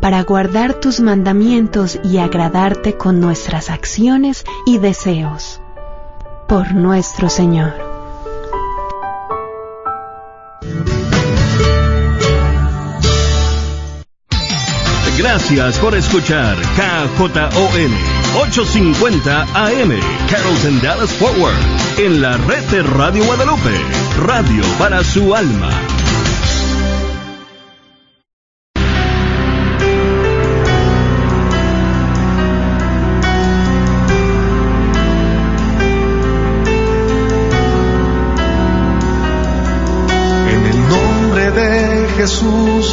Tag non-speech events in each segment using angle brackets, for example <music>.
para guardar tus mandamientos y agradarte con nuestras acciones y deseos. Por nuestro Señor. Gracias por escuchar KJON 850 AM Carrollton Dallas Forward en la red de Radio Guadalupe, radio para su alma.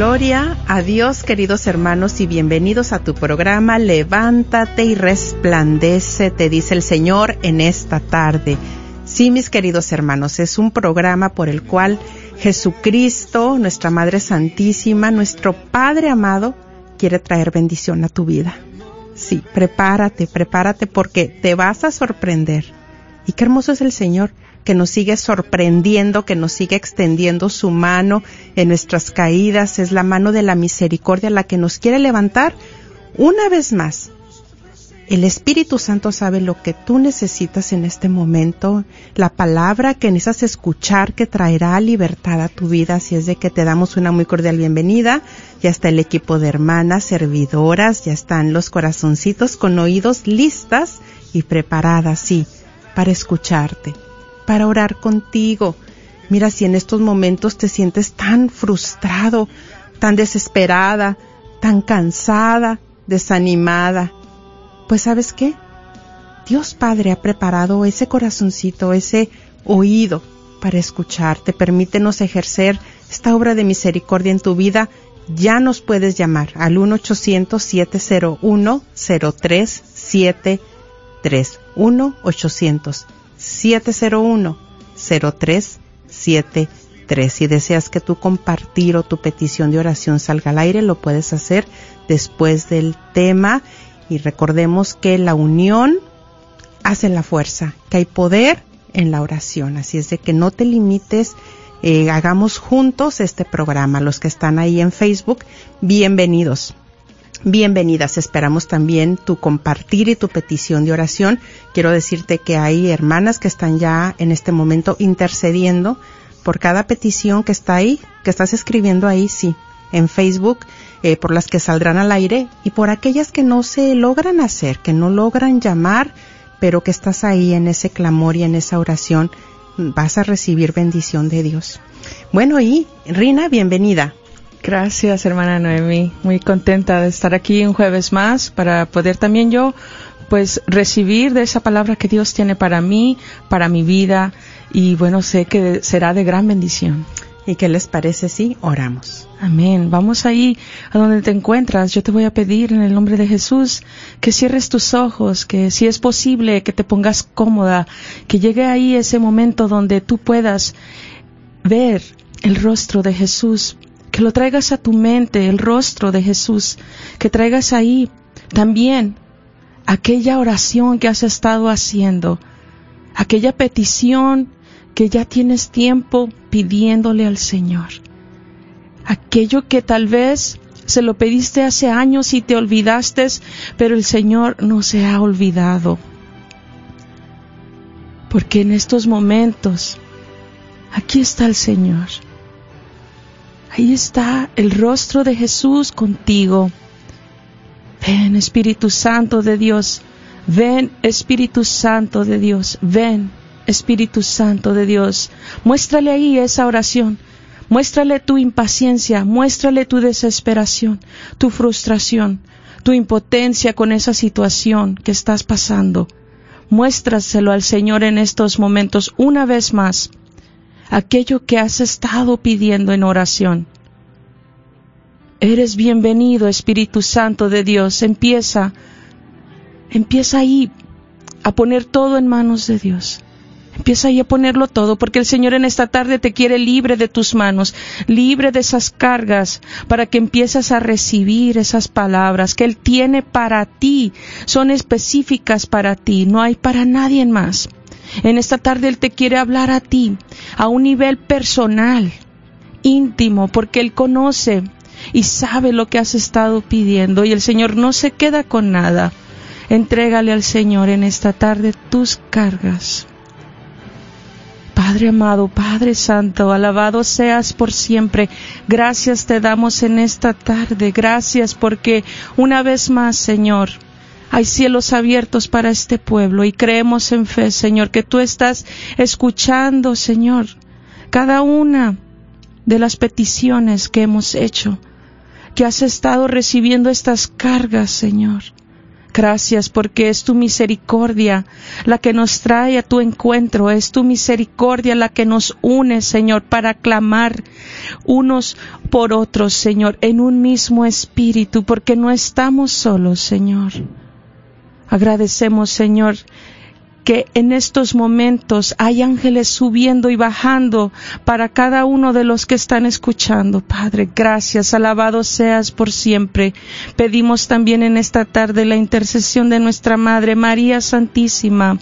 a Dios, queridos hermanos, y bienvenidos a tu programa Levántate y resplandece, te dice el Señor en esta tarde. Sí, mis queridos hermanos, es un programa por el cual Jesucristo, nuestra Madre Santísima, nuestro Padre amado, quiere traer bendición a tu vida. Sí, prepárate, prepárate porque te vas a sorprender. Y qué hermoso es el Señor que nos sigue sorprendiendo, que nos sigue extendiendo su mano en nuestras caídas. Es la mano de la misericordia la que nos quiere levantar una vez más. El Espíritu Santo sabe lo que tú necesitas en este momento, la palabra que necesitas escuchar que traerá libertad a tu vida, así es de que te damos una muy cordial bienvenida. Ya está el equipo de hermanas, servidoras, ya están los corazoncitos con oídos listas y preparadas, sí, para escucharte para orar contigo. Mira, si en estos momentos te sientes tan frustrado, tan desesperada, tan cansada, desanimada, pues sabes qué? Dios Padre ha preparado ese corazoncito, ese oído para escucharte. Permítenos ejercer esta obra de misericordia en tu vida. Ya nos puedes llamar al 1-800-701-0373. 1-800. 701-0373. Si deseas que tu compartir o tu petición de oración salga al aire, lo puedes hacer después del tema. Y recordemos que la unión hace la fuerza, que hay poder en la oración. Así es de que no te limites, eh, hagamos juntos este programa. Los que están ahí en Facebook, bienvenidos. Bienvenidas, esperamos también tu compartir y tu petición de oración. Quiero decirte que hay hermanas que están ya en este momento intercediendo por cada petición que está ahí, que estás escribiendo ahí, sí, en Facebook, eh, por las que saldrán al aire y por aquellas que no se logran hacer, que no logran llamar, pero que estás ahí en ese clamor y en esa oración, vas a recibir bendición de Dios. Bueno, y Rina, bienvenida. Gracias, hermana Noemi. Muy contenta de estar aquí un jueves más para poder también yo, pues, recibir de esa palabra que Dios tiene para mí, para mi vida, y bueno, sé que será de gran bendición. ¿Y qué les parece si oramos? Amén. Vamos ahí a donde te encuentras. Yo te voy a pedir en el nombre de Jesús que cierres tus ojos, que si es posible que te pongas cómoda, que llegue ahí ese momento donde tú puedas ver el rostro de Jesús que lo traigas a tu mente, el rostro de Jesús, que traigas ahí también aquella oración que has estado haciendo, aquella petición que ya tienes tiempo pidiéndole al Señor, aquello que tal vez se lo pediste hace años y te olvidaste, pero el Señor no se ha olvidado. Porque en estos momentos, aquí está el Señor Ahí está el rostro de Jesús contigo. Ven Espíritu Santo de Dios, ven Espíritu Santo de Dios, ven Espíritu Santo de Dios. Muéstrale ahí esa oración. Muéstrale tu impaciencia, muéstrale tu desesperación, tu frustración, tu impotencia con esa situación que estás pasando. Muéstraselo al Señor en estos momentos una vez más, aquello que has estado pidiendo en oración. Eres bienvenido, Espíritu Santo de Dios. Empieza, empieza ahí a poner todo en manos de Dios. Empieza ahí a ponerlo todo, porque el Señor en esta tarde te quiere libre de tus manos, libre de esas cargas, para que empieces a recibir esas palabras que Él tiene para ti. Son específicas para ti, no hay para nadie más. En esta tarde Él te quiere hablar a ti, a un nivel personal, íntimo, porque Él conoce y sabe lo que has estado pidiendo y el Señor no se queda con nada. Entrégale al Señor en esta tarde tus cargas. Padre amado, Padre Santo, alabado seas por siempre. Gracias te damos en esta tarde. Gracias porque una vez más, Señor, hay cielos abiertos para este pueblo y creemos en fe, Señor, que tú estás escuchando, Señor, cada una de las peticiones que hemos hecho, que has estado recibiendo estas cargas, Señor. Gracias porque es tu misericordia la que nos trae a tu encuentro, es tu misericordia la que nos une, Señor, para clamar unos por otros, Señor, en un mismo espíritu, porque no estamos solos, Señor. Agradecemos, Señor, que en estos momentos hay ángeles subiendo y bajando para cada uno de los que están escuchando. Padre, gracias, alabado seas por siempre. Pedimos también en esta tarde la intercesión de nuestra Madre María Santísima.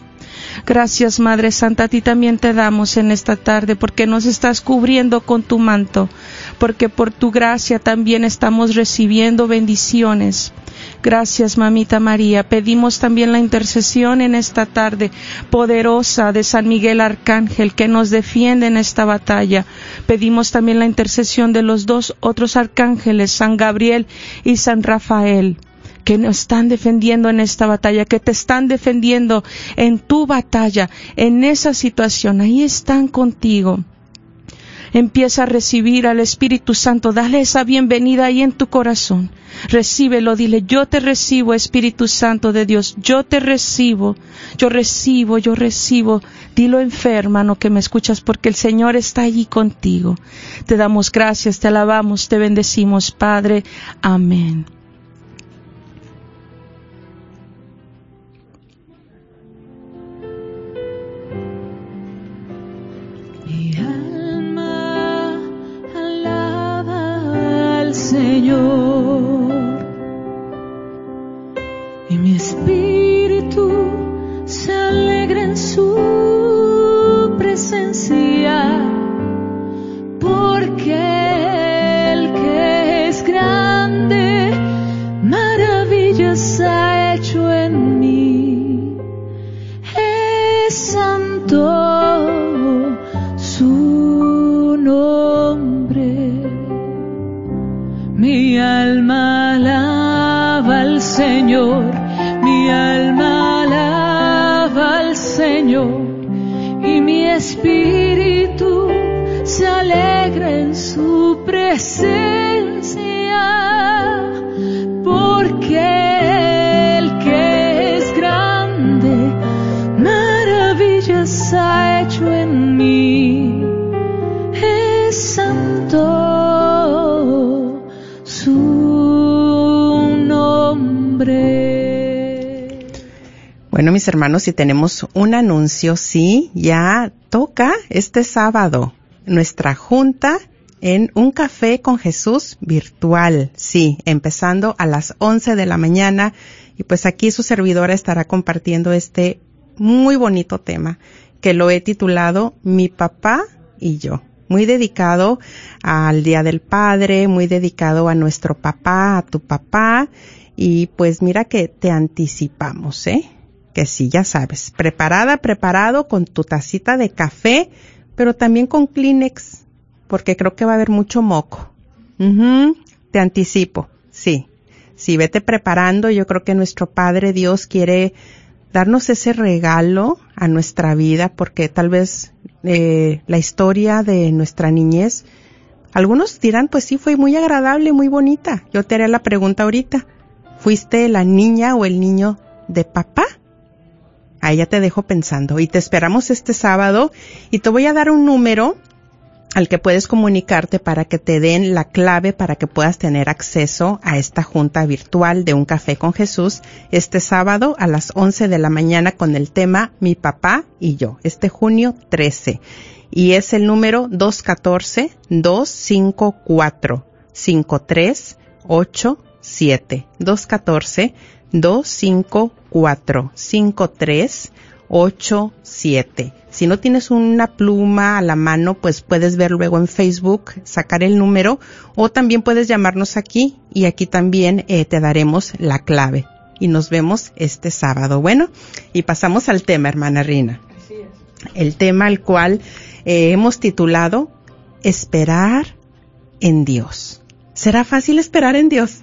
Gracias, Madre Santa, a ti también te damos en esta tarde porque nos estás cubriendo con tu manto, porque por tu gracia también estamos recibiendo bendiciones. Gracias, mamita María. Pedimos también la intercesión en esta tarde poderosa de San Miguel Arcángel que nos defiende en esta batalla. Pedimos también la intercesión de los dos otros arcángeles, San Gabriel y San Rafael que nos están defendiendo en esta batalla, que te están defendiendo en tu batalla, en esa situación. Ahí están contigo. Empieza a recibir al Espíritu Santo, dale esa bienvenida ahí en tu corazón. Recíbelo, dile, yo te recibo, Espíritu Santo de Dios, yo te recibo, yo recibo, yo recibo. Dilo enferma, no que me escuchas, porque el Señor está allí contigo. Te damos gracias, te alabamos, te bendecimos, Padre. Amén. Presencia, porque el que es grande, maravillas ha hecho en mí, es santo su nombre. Bueno, mis hermanos, si tenemos un anuncio, sí, ya toca este sábado nuestra junta en un café con Jesús virtual, sí, empezando a las 11 de la mañana. Y pues aquí su servidora estará compartiendo este muy bonito tema que lo he titulado Mi papá y yo. Muy dedicado al Día del Padre, muy dedicado a nuestro papá, a tu papá. Y pues mira que te anticipamos, ¿eh? Que sí, ya sabes, preparada, preparado con tu tacita de café, pero también con Kleenex, porque creo que va a haber mucho moco. Ujú, Te anticipo, sí. Sí, vete preparando. Yo creo que nuestro Padre Dios quiere darnos ese regalo a nuestra vida porque tal vez eh, la historia de nuestra niñez, algunos dirán, pues sí, fue muy agradable, muy bonita. Yo te haré la pregunta ahorita. ¿Fuiste la niña o el niño de papá? Ahí ya te dejo pensando. Y te esperamos este sábado y te voy a dar un número al que puedes comunicarte para que te den la clave para que puedas tener acceso a esta junta virtual de un café con Jesús este sábado a las 11 de la mañana con el tema Mi papá y yo, este junio 13. Y es el número 214-254-5387. 214-254-5387. Si no tienes una pluma a la mano, pues puedes ver luego en Facebook, sacar el número o también puedes llamarnos aquí y aquí también eh, te daremos la clave. Y nos vemos este sábado. Bueno, y pasamos al tema, hermana Rina. El tema al cual eh, hemos titulado Esperar en Dios. ¿Será fácil esperar en Dios?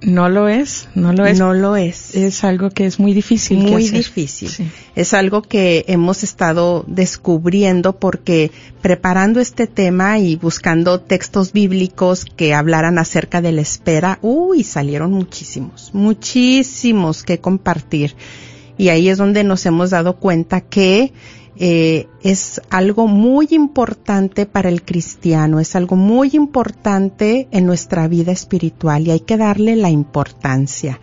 No lo es, no lo es. No lo es. Es algo que es muy difícil. que muy hacer. difícil. Sí. Es algo que hemos estado descubriendo porque preparando este tema y buscando textos bíblicos que hablaran acerca de la espera, uy, salieron muchísimos, muchísimos que compartir. Y ahí es donde nos hemos dado cuenta que eh, es algo muy importante para el cristiano, es algo muy importante en nuestra vida espiritual y hay que darle la importancia.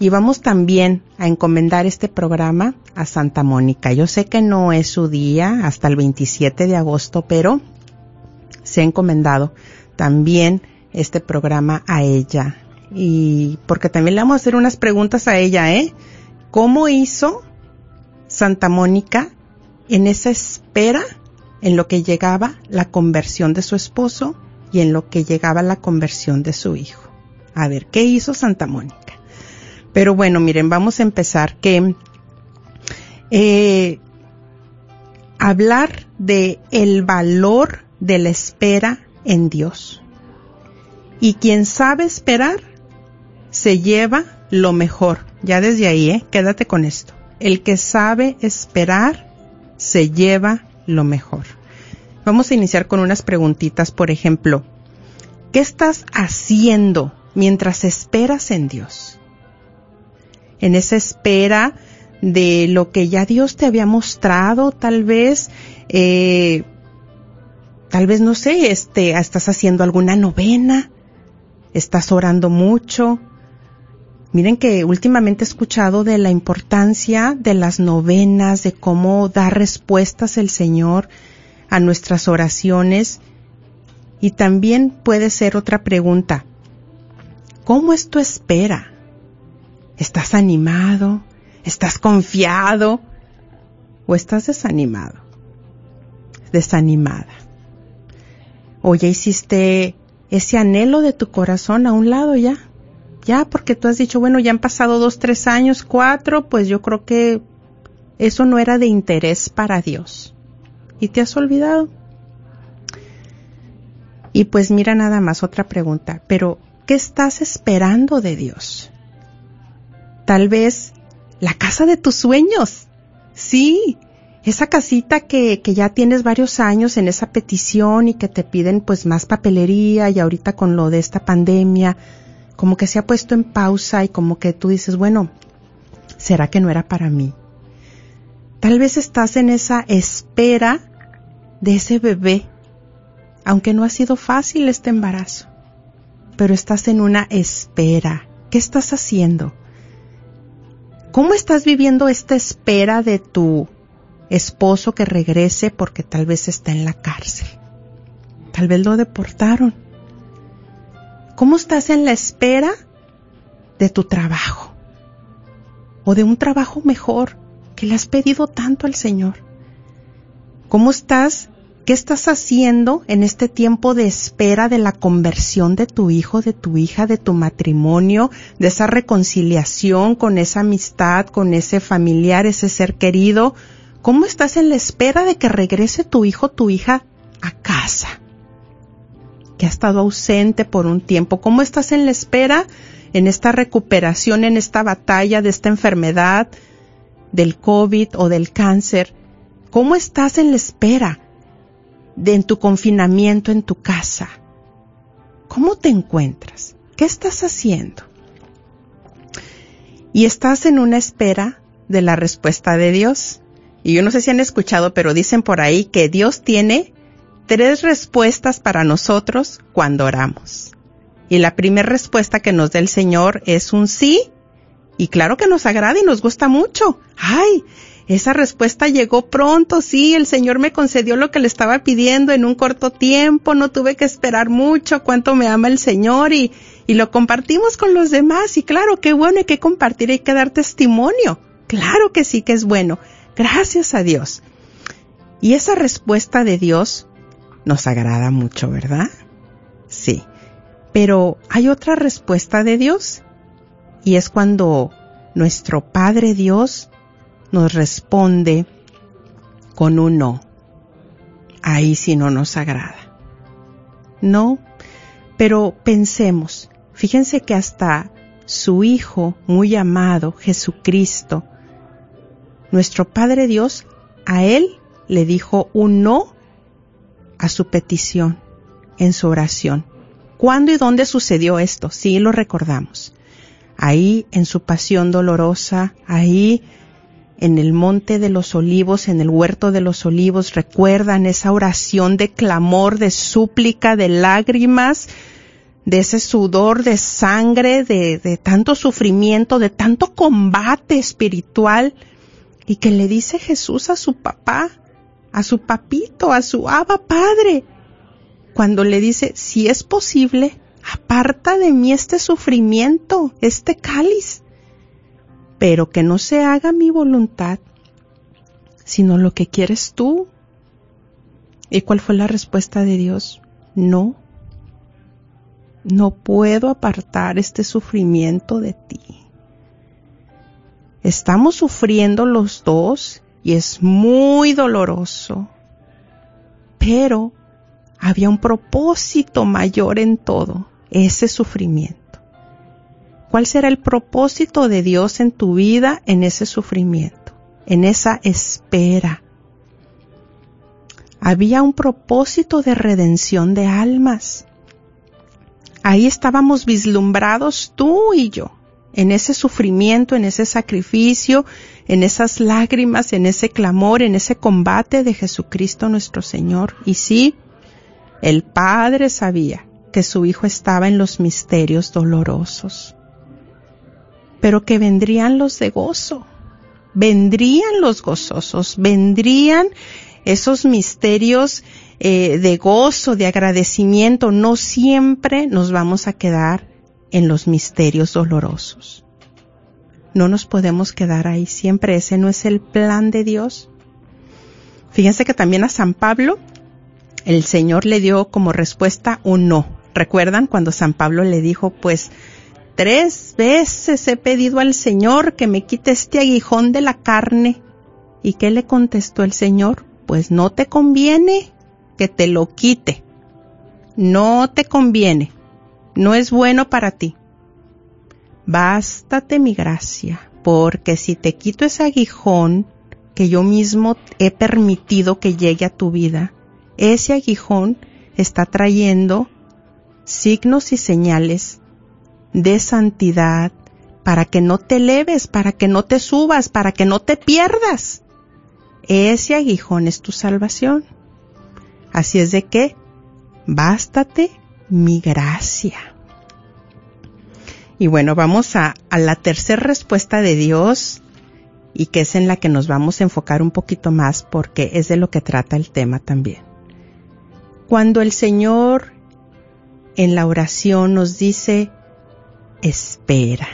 Y vamos también a encomendar este programa a Santa Mónica. Yo sé que no es su día hasta el 27 de agosto, pero se ha encomendado también este programa a ella. Y porque también le vamos a hacer unas preguntas a ella, ¿eh? ¿Cómo hizo Santa Mónica en esa espera en lo que llegaba la conversión de su esposo y en lo que llegaba la conversión de su hijo. A ver, ¿qué hizo Santa Mónica? Pero bueno, miren, vamos a empezar que eh, hablar de el valor de la espera en Dios. Y quien sabe esperar se lleva lo mejor. Ya desde ahí, ¿eh? Quédate con esto. El que sabe esperar se lleva lo mejor. Vamos a iniciar con unas preguntitas, por ejemplo, ¿qué estás haciendo mientras esperas en Dios? En esa espera de lo que ya Dios te había mostrado, tal vez, eh, tal vez no sé, este, estás haciendo alguna novena, estás orando mucho, Miren que últimamente he escuchado de la importancia de las novenas, de cómo da respuestas el Señor a nuestras oraciones. Y también puede ser otra pregunta. ¿Cómo es tu espera? ¿Estás animado? ¿Estás confiado? ¿O estás desanimado? Desanimada. ¿O ya hiciste ese anhelo de tu corazón a un lado ya? Ya porque tú has dicho, bueno, ya han pasado dos, tres años, cuatro, pues yo creo que eso no era de interés para Dios. Y te has olvidado. Y pues mira nada más otra pregunta, pero ¿qué estás esperando de Dios? Tal vez la casa de tus sueños. Sí, esa casita que, que ya tienes varios años en esa petición y que te piden pues más papelería y ahorita con lo de esta pandemia, como que se ha puesto en pausa y como que tú dices, bueno, ¿será que no era para mí? Tal vez estás en esa espera de ese bebé, aunque no ha sido fácil este embarazo, pero estás en una espera. ¿Qué estás haciendo? ¿Cómo estás viviendo esta espera de tu esposo que regrese porque tal vez está en la cárcel? Tal vez lo deportaron ¿Cómo estás en la espera de tu trabajo? O de un trabajo mejor que le has pedido tanto al Señor. ¿Cómo estás? ¿Qué estás haciendo en este tiempo de espera de la conversión de tu hijo, de tu hija, de tu matrimonio, de esa reconciliación con esa amistad, con ese familiar, ese ser querido? ¿Cómo estás en la espera de que regrese tu hijo, tu hija a casa? Ha estado ausente por un tiempo. ¿Cómo estás en la espera, en esta recuperación, en esta batalla de esta enfermedad, del COVID o del cáncer? ¿Cómo estás en la espera de en tu confinamiento en tu casa? ¿Cómo te encuentras? ¿Qué estás haciendo? Y estás en una espera de la respuesta de Dios. Y yo no sé si han escuchado, pero dicen por ahí que Dios tiene tres respuestas para nosotros cuando oramos. Y la primera respuesta que nos da el Señor es un sí. Y claro que nos agrada y nos gusta mucho. ¡Ay! Esa respuesta llegó pronto, sí, el Señor me concedió lo que le estaba pidiendo en un corto tiempo, no tuve que esperar mucho, cuánto me ama el Señor y, y lo compartimos con los demás y claro, qué bueno, hay que compartir, hay que dar testimonio. Claro que sí que es bueno. Gracias a Dios. Y esa respuesta de Dios nos agrada mucho, ¿verdad? Sí. Pero hay otra respuesta de Dios y es cuando nuestro Padre Dios nos responde con un no. Ahí sí no nos agrada. No, pero pensemos, fíjense que hasta su Hijo muy amado, Jesucristo, nuestro Padre Dios, a Él le dijo un no a su petición en su oración. ¿Cuándo y dónde sucedió esto? Sí lo recordamos. Ahí en su pasión dolorosa, ahí en el monte de los olivos, en el huerto de los olivos, recuerdan esa oración de clamor, de súplica, de lágrimas, de ese sudor de sangre, de, de tanto sufrimiento, de tanto combate espiritual, y que le dice Jesús a su papá, a su papito, a su aba padre, cuando le dice, si es posible, aparta de mí este sufrimiento, este cáliz, pero que no se haga mi voluntad, sino lo que quieres tú. ¿Y cuál fue la respuesta de Dios? No, no puedo apartar este sufrimiento de ti. Estamos sufriendo los dos y es muy doloroso, pero había un propósito mayor en todo, ese sufrimiento. ¿Cuál será el propósito de Dios en tu vida en ese sufrimiento, en esa espera? Había un propósito de redención de almas. Ahí estábamos vislumbrados tú y yo, en ese sufrimiento, en ese sacrificio, en esas lágrimas, en ese clamor, en ese combate de Jesucristo nuestro Señor. Y sí, el Padre sabía que su Hijo estaba en los misterios dolorosos, pero que vendrían los de gozo, vendrían los gozosos, vendrían esos misterios eh, de gozo, de agradecimiento. No siempre nos vamos a quedar en los misterios dolorosos. No nos podemos quedar ahí siempre, ese no es el plan de Dios. Fíjense que también a San Pablo el Señor le dio como respuesta un no. ¿Recuerdan cuando San Pablo le dijo, pues, tres veces he pedido al Señor que me quite este aguijón de la carne? ¿Y qué le contestó el Señor? Pues no te conviene que te lo quite. No te conviene no es bueno para ti. Bástate mi gracia, porque si te quito ese aguijón que yo mismo he permitido que llegue a tu vida, ese aguijón está trayendo signos y señales de santidad para que no te eleves, para que no te subas, para que no te pierdas. Ese aguijón es tu salvación. Así es de que, bástate mi gracia. Y bueno, vamos a, a la tercera respuesta de Dios y que es en la que nos vamos a enfocar un poquito más porque es de lo que trata el tema también. Cuando el Señor en la oración nos dice, espera,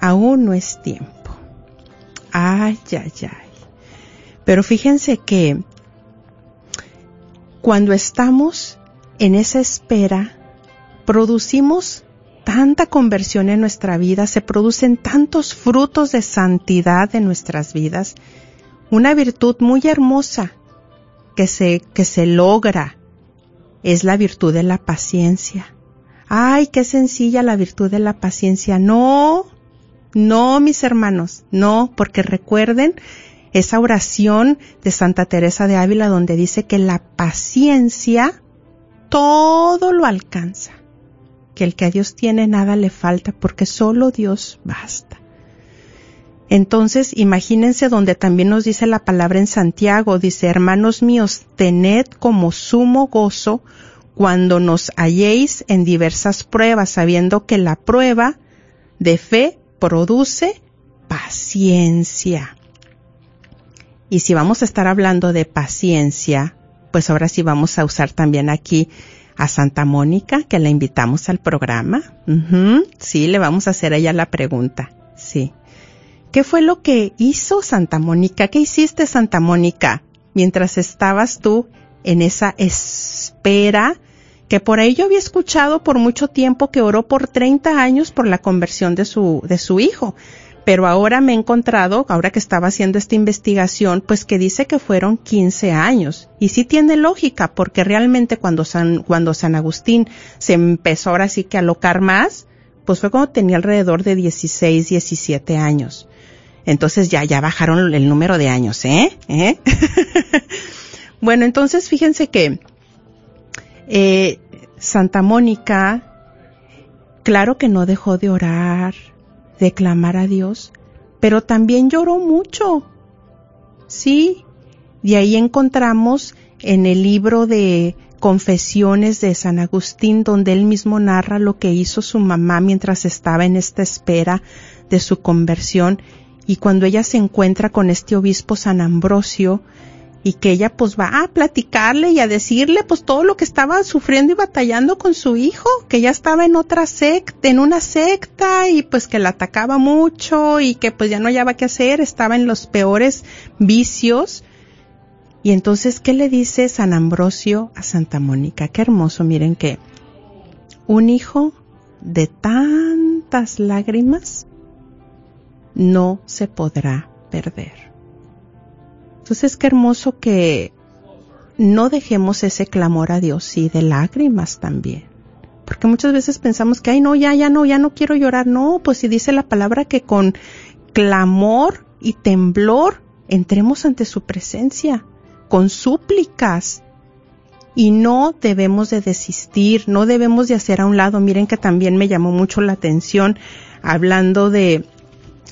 aún no es tiempo. Ay, ay, ay. Pero fíjense que cuando estamos en esa espera producimos tanta conversión en nuestra vida, se producen tantos frutos de santidad en nuestras vidas, una virtud muy hermosa que se, que se logra es la virtud de la paciencia. Ay, qué sencilla la virtud de la paciencia. No, no, mis hermanos, no, porque recuerden esa oración de Santa Teresa de Ávila donde dice que la paciencia todo lo alcanza, que el que a Dios tiene nada le falta porque solo Dios basta. Entonces, imagínense donde también nos dice la palabra en Santiago, dice, hermanos míos, tened como sumo gozo cuando nos halléis en diversas pruebas, sabiendo que la prueba de fe produce paciencia. Y si vamos a estar hablando de paciencia, pues ahora sí vamos a usar también aquí a Santa Mónica, que la invitamos al programa. Sí, le vamos a hacer a ella la pregunta. Sí. ¿Qué fue lo que hizo Santa Mónica? ¿Qué hiciste Santa Mónica mientras estabas tú en esa espera? Que por ahí yo había escuchado por mucho tiempo que oró por 30 años por la conversión de su, de su hijo pero ahora me he encontrado, ahora que estaba haciendo esta investigación, pues que dice que fueron 15 años. Y sí tiene lógica, porque realmente cuando San, cuando San Agustín se empezó ahora sí que a alocar más, pues fue cuando tenía alrededor de 16, 17 años. Entonces ya, ya bajaron el número de años, ¿eh? ¿Eh? <laughs> bueno, entonces fíjense que eh, Santa Mónica, claro que no dejó de orar, de clamar a Dios, pero también lloró mucho. Sí, de ahí encontramos en el libro de Confesiones de San Agustín, donde él mismo narra lo que hizo su mamá mientras estaba en esta espera de su conversión y cuando ella se encuentra con este obispo San Ambrosio, y que ella pues va a platicarle y a decirle pues todo lo que estaba sufriendo y batallando con su hijo, que ya estaba en otra secta, en una secta y pues que la atacaba mucho y que pues ya no hallaba qué hacer, estaba en los peores vicios. Y entonces, ¿qué le dice San Ambrosio a Santa Mónica? Qué hermoso, miren que un hijo de tantas lágrimas no se podrá perder. Entonces, qué hermoso que no dejemos ese clamor a Dios y de lágrimas también. Porque muchas veces pensamos que, ay, no, ya, ya no, ya no quiero llorar. No, pues si dice la palabra que con clamor y temblor entremos ante su presencia, con súplicas. Y no debemos de desistir, no debemos de hacer a un lado. Miren que también me llamó mucho la atención hablando de,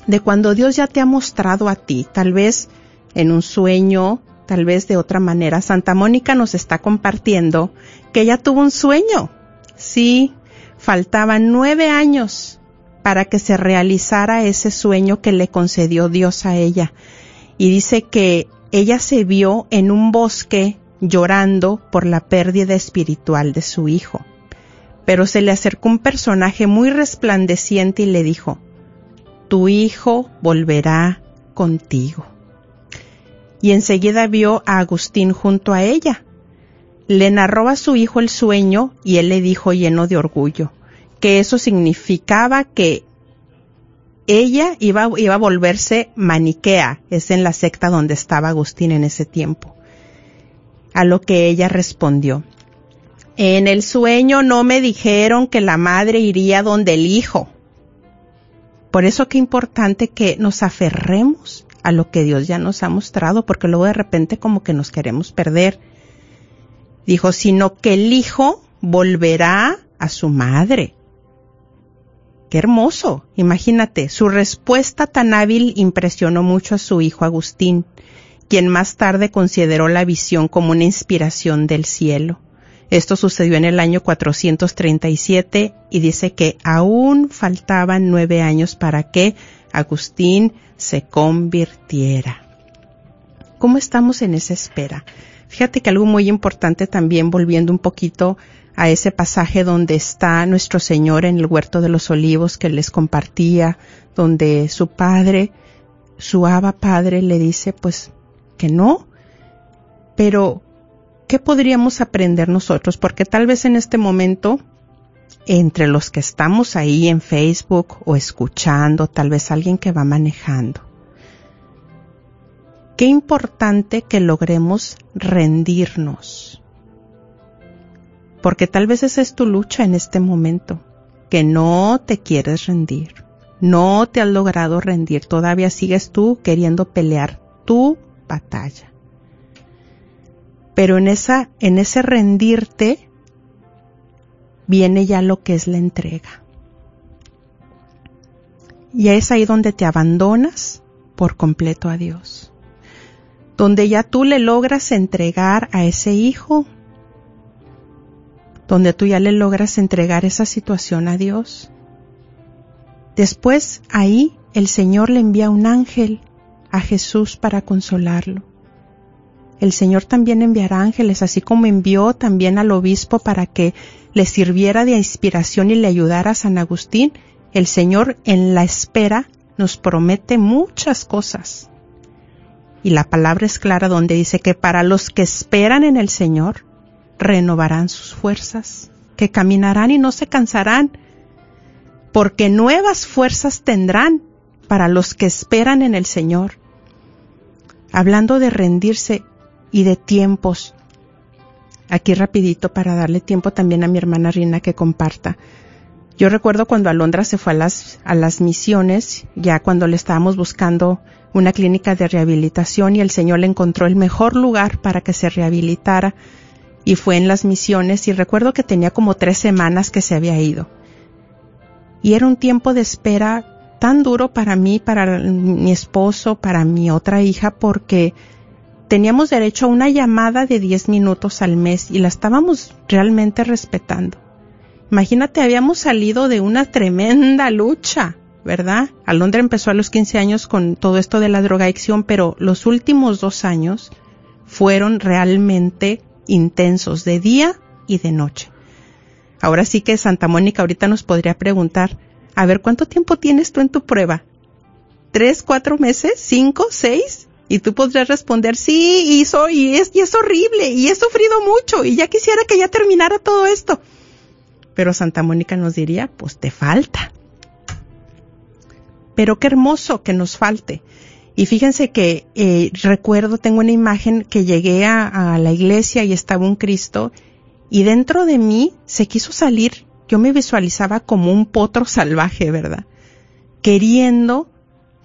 de cuando Dios ya te ha mostrado a ti, tal vez en un sueño, tal vez de otra manera. Santa Mónica nos está compartiendo que ella tuvo un sueño. Sí, faltaban nueve años para que se realizara ese sueño que le concedió Dios a ella. Y dice que ella se vio en un bosque llorando por la pérdida espiritual de su hijo. Pero se le acercó un personaje muy resplandeciente y le dijo, Tu hijo volverá contigo y enseguida vio a Agustín junto a ella. Le narró a su hijo el sueño y él le dijo lleno de orgullo que eso significaba que ella iba, iba a volverse maniquea, es en la secta donde estaba Agustín en ese tiempo. A lo que ella respondió, en el sueño no me dijeron que la madre iría donde el hijo. Por eso qué importante que nos aferremos a lo que Dios ya nos ha mostrado, porque luego de repente como que nos queremos perder. Dijo, sino que el hijo volverá a su madre. Qué hermoso. Imagínate, su respuesta tan hábil impresionó mucho a su hijo Agustín, quien más tarde consideró la visión como una inspiración del cielo. Esto sucedió en el año 437 y dice que aún faltaban nueve años para que Agustín se convirtiera. ¿Cómo estamos en esa espera? Fíjate que algo muy importante también, volviendo un poquito a ese pasaje donde está nuestro Señor en el huerto de los olivos que les compartía, donde su padre, su aba padre le dice pues que no, pero ¿qué podríamos aprender nosotros? Porque tal vez en este momento entre los que estamos ahí en Facebook o escuchando, tal vez alguien que va manejando. Qué importante que logremos rendirnos. porque tal vez esa es tu lucha en este momento, que no te quieres rendir, no te has logrado rendir, todavía sigues tú queriendo pelear tu batalla. Pero en esa, en ese rendirte, viene ya lo que es la entrega. Y es ahí donde te abandonas por completo a Dios. Donde ya tú le logras entregar a ese hijo. Donde tú ya le logras entregar esa situación a Dios. Después ahí el Señor le envía un ángel a Jesús para consolarlo. El Señor también enviará ángeles, así como envió también al obispo para que le sirviera de inspiración y le ayudara a San Agustín. El Señor en la espera nos promete muchas cosas. Y la palabra es clara donde dice que para los que esperan en el Señor, renovarán sus fuerzas, que caminarán y no se cansarán, porque nuevas fuerzas tendrán para los que esperan en el Señor. Hablando de rendirse y de tiempos, aquí rapidito para darle tiempo también a mi hermana Rina que comparta. Yo recuerdo cuando Alondra se fue a las, a las misiones, ya cuando le estábamos buscando una clínica de rehabilitación y el Señor le encontró el mejor lugar para que se rehabilitara y fue en las misiones y recuerdo que tenía como tres semanas que se había ido. Y era un tiempo de espera tan duro para mí, para mi esposo, para mi otra hija, porque teníamos derecho a una llamada de 10 minutos al mes y la estábamos realmente respetando. Imagínate, habíamos salido de una tremenda lucha, ¿verdad? Alondra empezó a los 15 años con todo esto de la drogadicción, pero los últimos dos años fueron realmente intensos, de día y de noche. Ahora sí que Santa Mónica ahorita nos podría preguntar, a ver, ¿cuánto tiempo tienes tú en tu prueba? ¿Tres, cuatro meses? ¿Cinco, seis? Y tú podrías responder, sí, y, soy, y, es, y es horrible, y he sufrido mucho, y ya quisiera que ya terminara todo esto. Pero Santa Mónica nos diría, pues te falta. Pero qué hermoso que nos falte. Y fíjense que eh, recuerdo, tengo una imagen que llegué a, a la iglesia y estaba un Cristo y dentro de mí se quiso salir. Yo me visualizaba como un potro salvaje, ¿verdad? Queriendo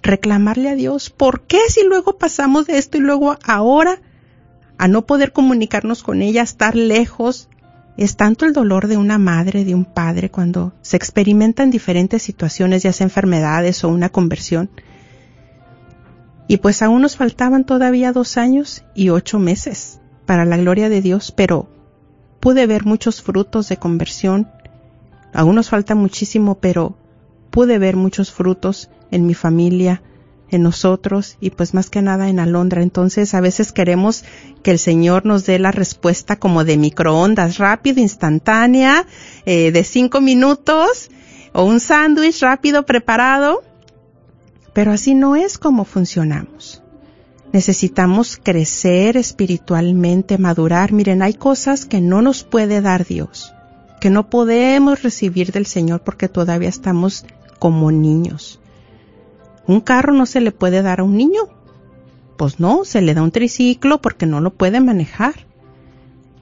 reclamarle a Dios, ¿por qué si luego pasamos de esto y luego ahora a no poder comunicarnos con ella, estar lejos? Es tanto el dolor de una madre, de un padre, cuando se experimentan diferentes situaciones, ya sea enfermedades o una conversión. Y pues aún nos faltaban todavía dos años y ocho meses para la gloria de Dios, pero pude ver muchos frutos de conversión. Aún nos falta muchísimo, pero pude ver muchos frutos en mi familia, en nosotros y pues más que nada en Alondra. Entonces a veces queremos que el Señor nos dé la respuesta como de microondas, rápida, instantánea, eh, de cinco minutos o un sándwich rápido preparado. Pero así no es como funcionamos. Necesitamos crecer espiritualmente, madurar. Miren, hay cosas que no nos puede dar Dios, que no podemos recibir del Señor porque todavía estamos como niños. Un carro no se le puede dar a un niño. Pues no, se le da un triciclo porque no lo puede manejar.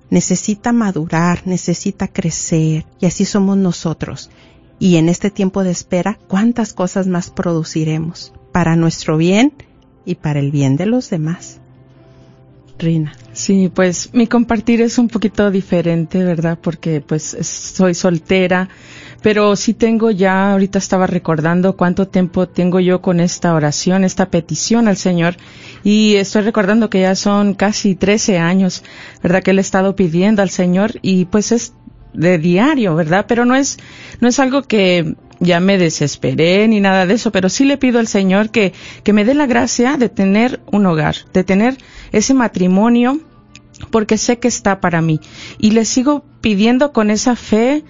Necesita madurar, necesita crecer y así somos nosotros. Y en este tiempo de espera, ¿cuántas cosas más produciremos para nuestro bien y para el bien de los demás? Rina. Sí, pues mi compartir es un poquito diferente, ¿verdad? Porque pues soy soltera, pero sí tengo ya, ahorita estaba recordando cuánto tiempo tengo yo con esta oración, esta petición al Señor, y estoy recordando que ya son casi 13 años, ¿verdad? Que le he estado pidiendo al Señor y pues es de diario, ¿verdad? Pero no es, no es algo que ya me desesperé ni nada de eso, pero sí le pido al Señor que, que me dé la gracia de tener un hogar, de tener ese matrimonio, porque sé que está para mí. Y le sigo pidiendo con esa fe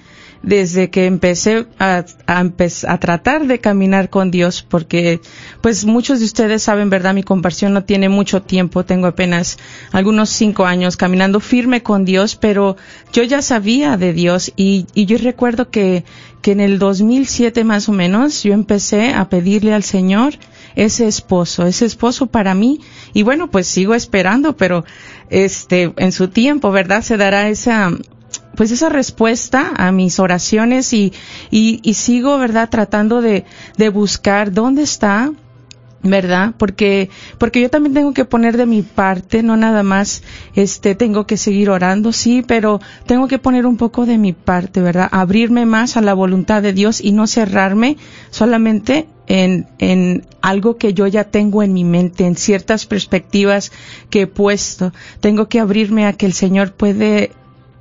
desde que empecé a, a, a, tratar de caminar con Dios, porque pues muchos de ustedes saben, ¿verdad? Mi conversión no tiene mucho tiempo, tengo apenas algunos cinco años caminando firme con Dios, pero yo ya sabía de Dios y, y yo recuerdo que, que en el 2007 más o menos yo empecé a pedirle al Señor ese esposo, ese esposo para mí. Y bueno, pues sigo esperando, pero este, en su tiempo, ¿verdad? Se dará esa, pues esa respuesta a mis oraciones y, y, y sigo, ¿verdad? Tratando de, de buscar dónde está, ¿verdad? Porque, porque yo también tengo que poner de mi parte, no nada más, este, tengo que seguir orando, sí, pero tengo que poner un poco de mi parte, ¿verdad? Abrirme más a la voluntad de Dios y no cerrarme solamente en, en algo que yo ya tengo en mi mente, en ciertas perspectivas que he puesto. Tengo que abrirme a que el Señor puede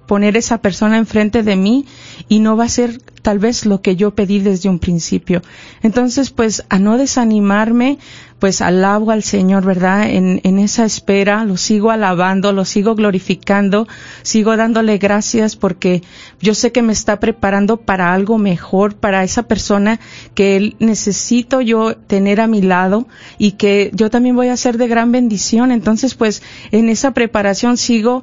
poner esa persona enfrente de mí y no va a ser tal vez lo que yo pedí desde un principio. Entonces, pues a no desanimarme, pues alabo al Señor, ¿verdad? En, en esa espera, lo sigo alabando, lo sigo glorificando, sigo dándole gracias porque yo sé que me está preparando para algo mejor, para esa persona que necesito yo tener a mi lado y que yo también voy a ser de gran bendición. Entonces, pues en esa preparación sigo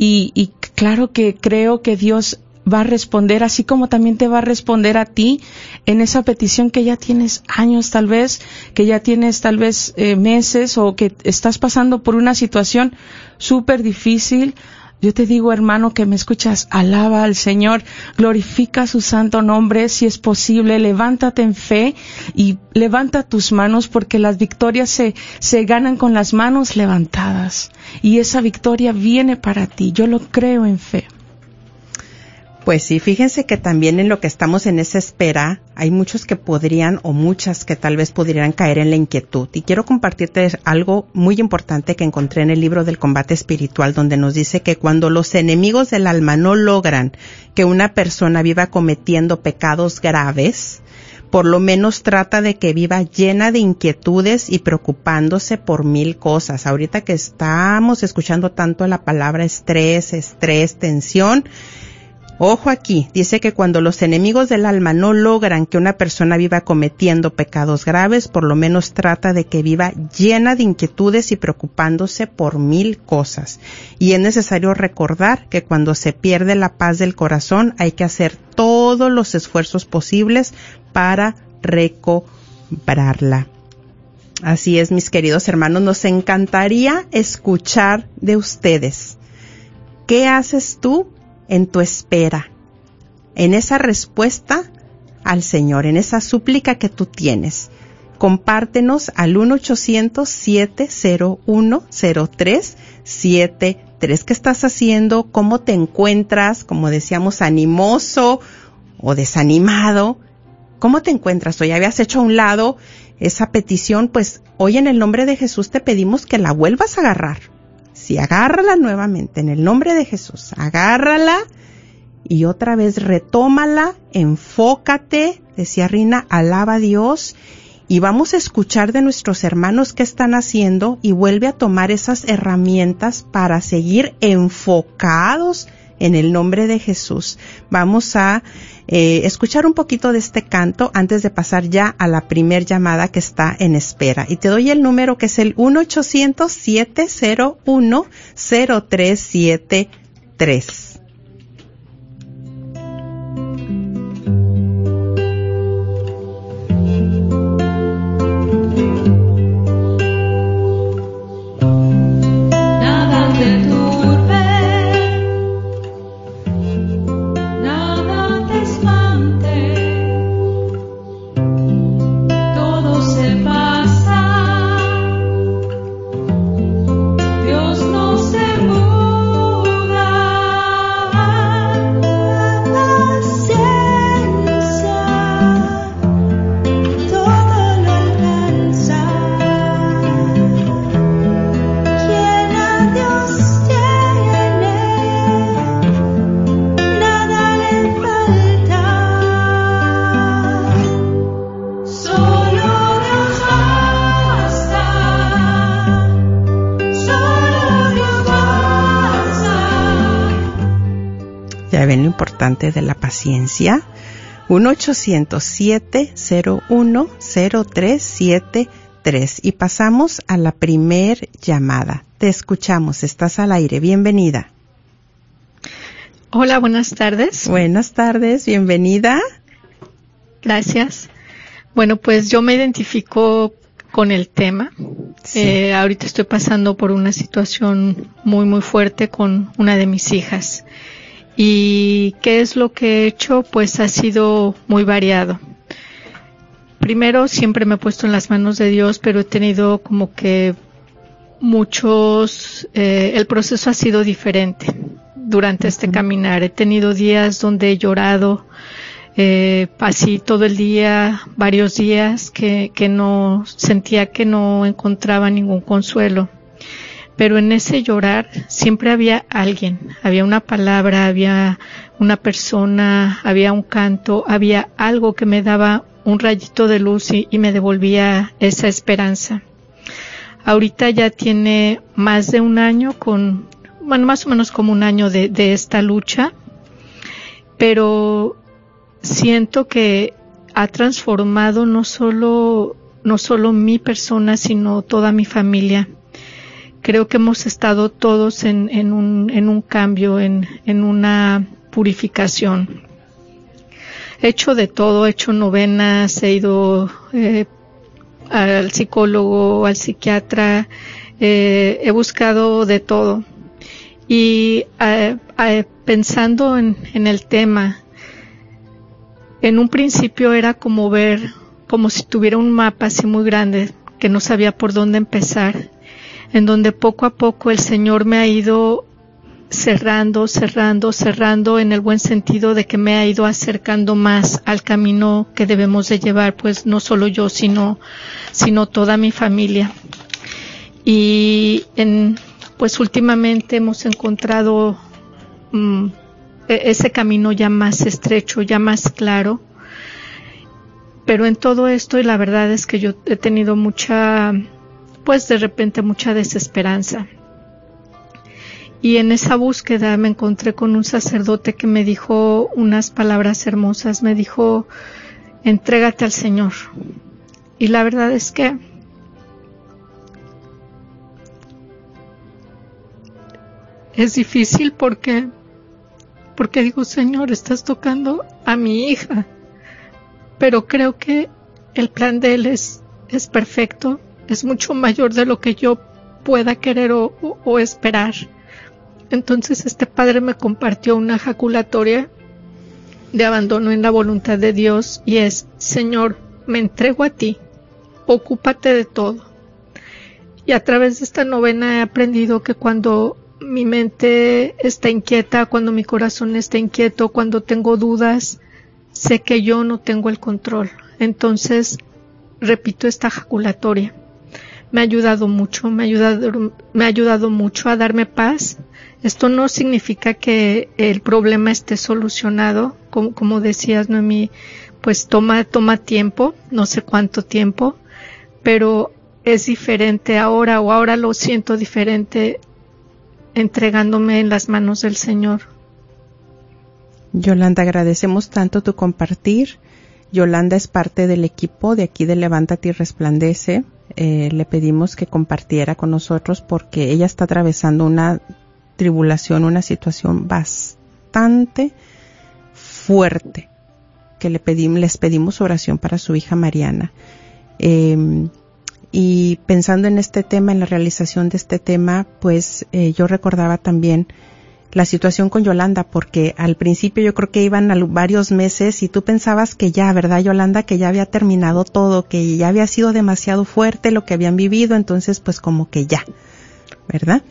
y, y claro que creo que Dios va a responder, así como también te va a responder a ti en esa petición que ya tienes años tal vez, que ya tienes tal vez eh, meses o que estás pasando por una situación súper difícil. Yo te digo, hermano, que me escuchas, alaba al Señor, glorifica su santo nombre, si es posible, levántate en fe y levanta tus manos porque las victorias se, se ganan con las manos levantadas y esa victoria viene para ti. Yo lo creo en fe. Pues sí, fíjense que también en lo que estamos en esa espera, hay muchos que podrían o muchas que tal vez podrían caer en la inquietud. Y quiero compartirte algo muy importante que encontré en el libro del combate espiritual, donde nos dice que cuando los enemigos del alma no logran que una persona viva cometiendo pecados graves, por lo menos trata de que viva llena de inquietudes y preocupándose por mil cosas. Ahorita que estamos escuchando tanto la palabra estrés, estrés, tensión, Ojo aquí, dice que cuando los enemigos del alma no logran que una persona viva cometiendo pecados graves, por lo menos trata de que viva llena de inquietudes y preocupándose por mil cosas. Y es necesario recordar que cuando se pierde la paz del corazón hay que hacer todos los esfuerzos posibles para recobrarla. Así es, mis queridos hermanos, nos encantaría escuchar de ustedes. ¿Qué haces tú en tu espera, en esa respuesta al Señor, en esa súplica que tú tienes. Compártenos al 1-800-701-0373. ¿Qué estás haciendo? ¿Cómo te encuentras? Como decíamos, animoso o desanimado. ¿Cómo te encuentras? Hoy habías hecho a un lado esa petición, pues hoy en el nombre de Jesús te pedimos que la vuelvas a agarrar y agárrala nuevamente en el nombre de Jesús, agárrala y otra vez retómala, enfócate, decía Rina, alaba a Dios y vamos a escuchar de nuestros hermanos qué están haciendo y vuelve a tomar esas herramientas para seguir enfocados en el nombre de Jesús. Vamos a eh, escuchar un poquito de este canto antes de pasar ya a la primer llamada que está en espera. Y te doy el número que es el 1 800 701 0373 Conciencia, 1807010373 Y pasamos a la primer llamada. Te escuchamos, estás al aire, bienvenida. Hola, buenas tardes. Buenas tardes, bienvenida. Gracias. Bueno, pues yo me identifico con el tema. Eh, ahorita estoy pasando por una situación muy, muy fuerte con una de mis hijas. ¿Y qué es lo que he hecho? Pues ha sido muy variado. Primero siempre me he puesto en las manos de Dios, pero he tenido como que muchos, eh, el proceso ha sido diferente durante este caminar. He tenido días donde he llorado, eh, así todo el día, varios días que, que no sentía que no encontraba ningún consuelo. Pero en ese llorar siempre había alguien, había una palabra, había una persona, había un canto, había algo que me daba un rayito de luz y, me devolvía esa esperanza. Ahorita ya tiene más de un año con, bueno, más o menos como un año de, de esta lucha, pero siento que ha transformado no solo, no solo mi persona, sino toda mi familia. Creo que hemos estado todos en, en, un, en un cambio, en, una purificación. He hecho de todo, he hecho novenas, he ido eh, al psicólogo, al psiquiatra, eh, he buscado de todo. Y eh, eh, pensando en, en el tema, en un principio era como ver, como si tuviera un mapa así muy grande, que no sabía por dónde empezar, en donde poco a poco el Señor me ha ido cerrando, cerrando, cerrando en el buen sentido de que me ha ido acercando más al camino que debemos de llevar, pues no solo yo, sino, sino toda mi familia. Y en, pues últimamente hemos encontrado mm, e-, ese camino ya más estrecho, ya más claro. Pero en todo esto, y la verdad es que yo he tenido mucha, pues de repente mucha desesperanza. Y en esa búsqueda me encontré con un sacerdote que me dijo unas palabras hermosas, me dijo, entrégate al Señor. Y la verdad es que es difícil porque porque digo, Señor, estás tocando a mi hija. Pero creo que el plan de Él es, es perfecto, es mucho mayor de lo que yo pueda querer o, esperar. Entonces este padre me compartió una jaculatoria de abandono en la voluntad de Dios y es, Señor, me entrego a ti, ocúpate de todo. Y a través de esta novena he aprendido que cuando mi mente está inquieta, cuando mi corazón está inquieto, cuando tengo dudas, sé que yo no tengo el control. Entonces, repito esta jaculatoria. Me ha ayudado mucho, me ha ayudado, me ha ayudado mucho a darme paz. Esto no significa que el problema esté solucionado, como, decías, Noemí, pues toma, toma tiempo, no sé cuánto tiempo, pero es diferente ahora o ahora lo siento diferente entregándome en las manos del Señor. Yolanda, agradecemos tanto tu compartir. Yolanda es parte del equipo de aquí de Levántate y Resplandece. Eh, le pedimos que compartiera con nosotros porque ella está atravesando una tribulación, una situación bastante fuerte que le pedimos, les pedimos oración para su hija Mariana. Eh, y pensando en este tema, en la realización de este tema, pues eh, yo recordaba también la situación con Yolanda, porque al principio yo creo que iban a varios meses y tú pensabas que ya, ¿verdad, Yolanda? Que ya había terminado todo, que ya había sido demasiado fuerte lo que habían vivido, entonces pues como que ya, ¿verdad?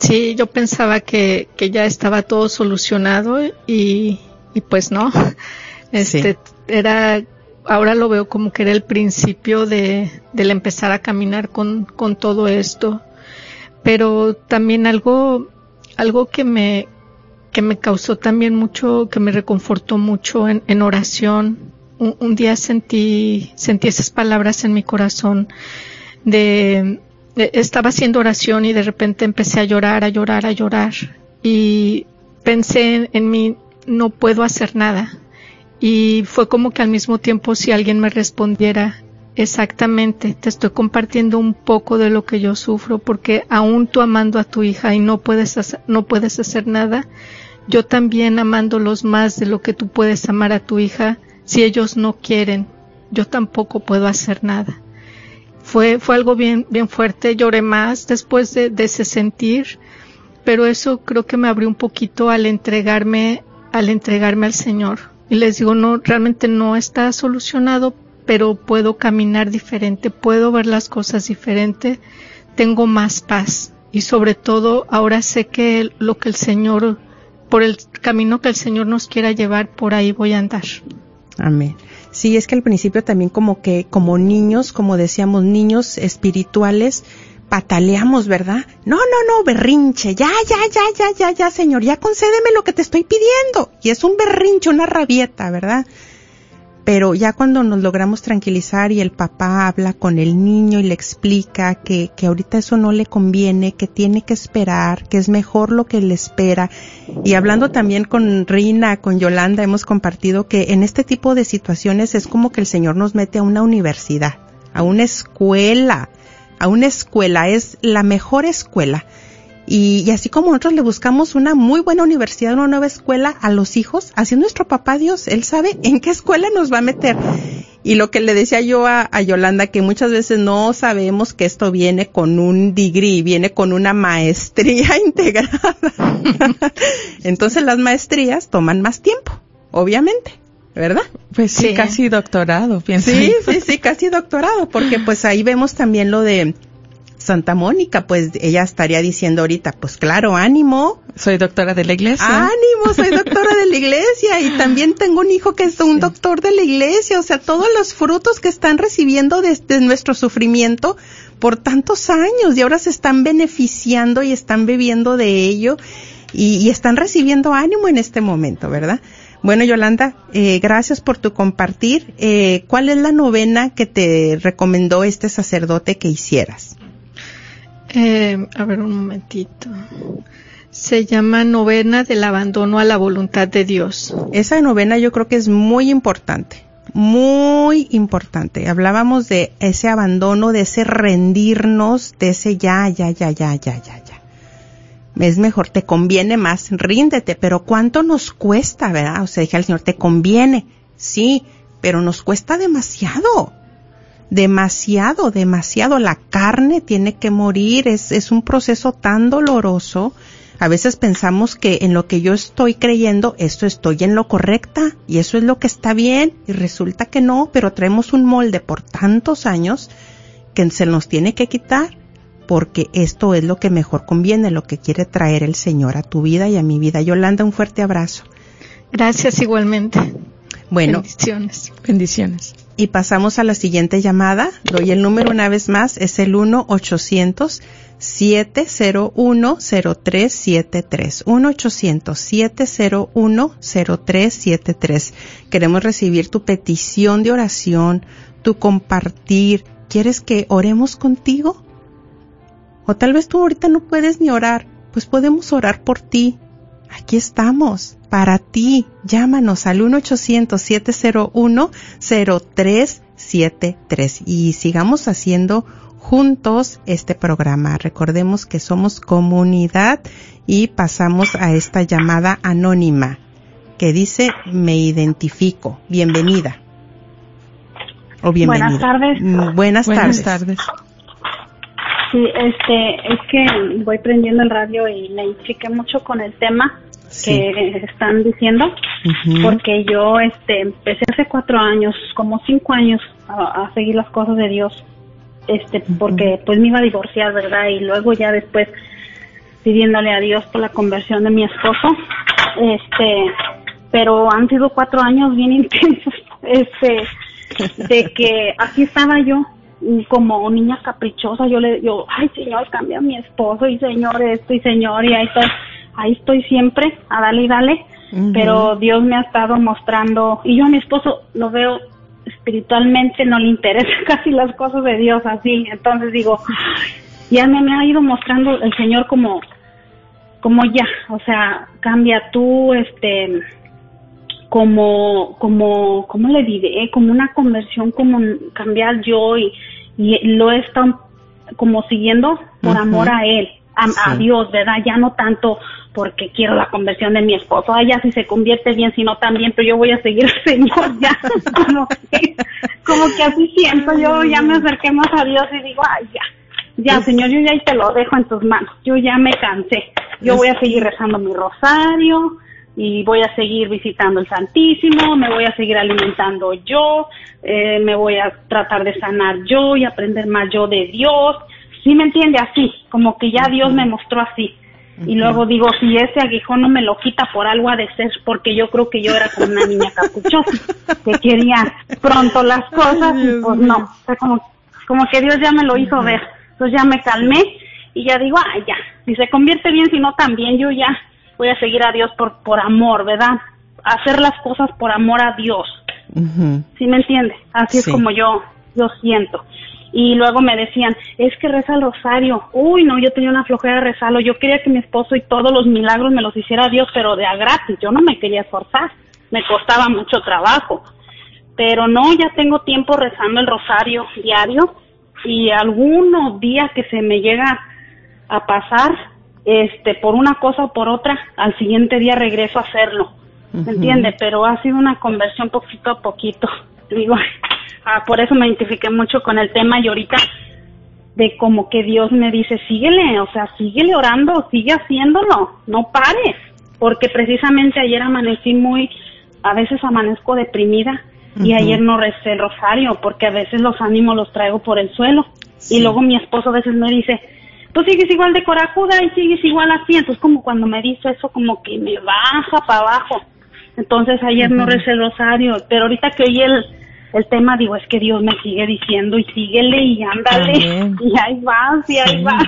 Sí, yo pensaba que, que ya estaba todo solucionado y, y pues no. <laughs> Este, sí. era ahora lo veo como que era el principio de, del empezar a caminar con, con todo esto. Pero también algo, algo que me, que me causó también mucho, que me reconfortó mucho en, oración. Un, día sentí, sentí esas palabras en mi corazón de, de, estaba haciendo oración y de repente empecé a llorar, a llorar, a llorar. Y pensé en, en mí, no puedo hacer nada y fue como que al mismo tiempo si alguien me respondiera exactamente, te estoy compartiendo un poco de lo que yo sufro porque aún tú amando a tu hija y no puedes hacer, no puedes hacer nada, yo también amándolos más de lo que tú puedes amar a tu hija, si ellos no quieren, yo tampoco puedo hacer nada. Fue, fue algo bien, bien fuerte, lloré más después de, de ese sentir, pero eso creo que me abrió un poquito al entregarme al entregarme al Señor. Y les digo, no, realmente no está solucionado, pero puedo caminar diferente, puedo ver las cosas diferente, tengo más paz. Y sobre todo, ahora sé que lo que el Señor, por el camino que el Señor nos quiera llevar, por ahí voy a andar. Amén. Sí, es que al principio también como que, como niños, como decíamos, niños espirituales, pataleamos, ¿verdad? No, no, no, berrinche, ya, ya, ya, ya, ya, ya, señor, ya concédeme lo que te estoy pidiendo. Y es un berrinche, una rabieta, ¿verdad? Pero ya cuando nos logramos tranquilizar y el papá habla con el niño y le explica que, que ahorita eso no le conviene, que tiene que esperar, que es mejor lo que le espera. Y hablando también con Rina, con Yolanda, hemos compartido que en este tipo de situaciones es como que el Señor nos mete a una universidad, a una escuela, a una escuela, es la mejor escuela. Y, y, así como nosotros le buscamos una muy buena universidad, una nueva escuela a los hijos, así nuestro papá Dios, Él sabe en qué escuela nos va a meter. Y lo que le decía yo a, a Yolanda, que muchas veces no sabemos que esto viene con un degree, viene con una maestría <laughs> integrada. Entonces las maestrías toman más tiempo, obviamente. ¿verdad? Pues sí, sí, casi doctorado, pienso. Sí, sí, sí, casi doctorado, porque pues ahí vemos también lo de Santa Mónica, pues ella estaría diciendo ahorita, pues claro, ánimo. Soy doctora de la iglesia. Ánimo, soy doctora de la iglesia y también tengo un hijo que es un sí. doctor de la iglesia, o sea, todos los frutos que están recibiendo desde nuestro sufrimiento por tantos años y ahora se están beneficiando y están bebiendo de ello y, y están recibiendo ánimo en este momento, ¿verdad? Bueno, Yolanda, eh, gracias por tu compartir. Eh, ¿Cuál es la novena que te recomendó este sacerdote que hicieras? Eh, a ver un momentito. Se llama novena del abandono a la voluntad de Dios. Esa novena yo creo que es muy importante, muy importante. Hablábamos de ese abandono, de ese rendirnos, de ese ya, ya, ya, ya, ya, ya, ya es mejor, te conviene más, ríndete, pero ¿cuánto nos cuesta, verdad? O sea, dije al Señor, te conviene, sí, pero nos cuesta demasiado, demasiado, demasiado. La carne tiene que morir, es, es un proceso tan doloroso. A veces pensamos que en lo que yo estoy creyendo, esto estoy en lo correcta y eso es lo que está bien y resulta que no, pero traemos un molde por tantos años que se nos tiene que quitar porque esto es lo que mejor conviene, lo que quiere traer el Señor a tu vida y a mi vida. Yolanda, un fuerte abrazo. Gracias igualmente. Bueno, bendiciones. Bendiciones. Y pasamos a la siguiente llamada. Doy el número una vez más, es el 1-800-701-0373. 1-800-701-0373. Queremos recibir tu petición de oración, tu compartir. ¿Quieres que oremos contigo? O tal vez tú ahorita no puedes ni orar, pues podemos orar por ti. Aquí estamos, para ti. Llámanos al 1-800-701-0373 y sigamos haciendo juntos este programa. Recordemos que somos comunidad y pasamos a esta llamada anónima que dice me identifico. Bienvenida. O bienvenida. Buenas tardes. Buenas, Buenas tardes. tardes. Sí, este, es que voy prendiendo el radio y me identifiqué mucho con el tema Sí. que están diciendo, porque yo, este, empecé hace cuatro años, como cinco años, a, a seguir las cosas de Dios, este, porque pues me iba a divorciar, ¿verdad? Y luego ya después pidiéndole a Dios por la conversión de mi esposo, este, pero han sido cuatro años bien <laughs> intensos, este, de que aquí estaba yo como niña caprichosa yo le yo ay señor cambia a mi esposo y señor esto y señor y ahí estoy ahí estoy siempre a darle y dale pero Dios me ha estado mostrando y yo a mi esposo lo veo espiritualmente no le interesa <laughs> casi las cosas de Dios así entonces digo ya me, me ha ido mostrando el Señor como como ya o sea cambia tú este como, como, ¿cómo le diré? Como una conversión, como cambiar yo y, y lo he estado como siguiendo por amor a él, a. Dios, ¿verdad? Ya no tanto porque quiero la conversión de mi esposo, ay, ya si se convierte bien, si no también, pero yo voy a seguir al Señor ya, <laughs> como que, como que así siento, yo ya me acerqué más a Dios y digo, ay, ya, ya, Señor, yo ya te lo dejo en tus manos, yo ya me cansé, yo voy a seguir rezando mi rosario, y voy a seguir visitando el Santísimo, me voy a seguir alimentando yo, eh, me voy a tratar de sanar yo y aprender más yo de Dios. ¿Sí me entiende? Así, como que ya Dios me mostró así. Y luego digo, si ese aguijón no me lo quita por algo ha de ser, porque yo creo que yo era como una niña capuchosa, que quería pronto las cosas, y pues no, o sea, como, como que Dios ya me lo hizo ver. Entonces ya me calmé y ya digo, ah, ya, si se convierte bien, si no también, yo ya voy a seguir a Dios por, por amor, ¿verdad? Hacer las cosas por amor a Dios. ¿Sí me entiende? Así Sí. es como yo, yo siento. Y luego me decían, es que reza el rosario. Uy, no, yo tenía una flojera de rezarlo. Yo quería que mi esposo y todos los milagros me los hiciera Dios, pero de a gratis. Yo no me quería esforzar. Me costaba mucho trabajo. Pero no, ya tengo tiempo rezando el rosario diario y algunos días que se me llega a pasar, este, por una cosa o por otra, al siguiente día regreso a hacerlo. ¿Me entiende? Pero ha sido una conversión poquito a poquito. <laughs> Digo, ah, por eso me identifiqué mucho con el tema y ahorita de como que Dios me dice, síguele, o sea, síguele orando, sigue haciéndolo, no pares, porque precisamente ayer amanecí muy, a veces amanezco deprimida y ayer no recé el rosario, porque a veces los ánimos los traigo por el suelo. Y luego mi esposo a veces me dice, tú sigues igual de corajuda y sigues igual así, entonces como cuando me dice eso como que me baja para abajo, entonces ayer no recé el rosario, pero ahorita que oí el, el tema digo, es que Dios me sigue diciendo y síguele y ándale, Amén. <laughs> y ahí vas, y ahí vas.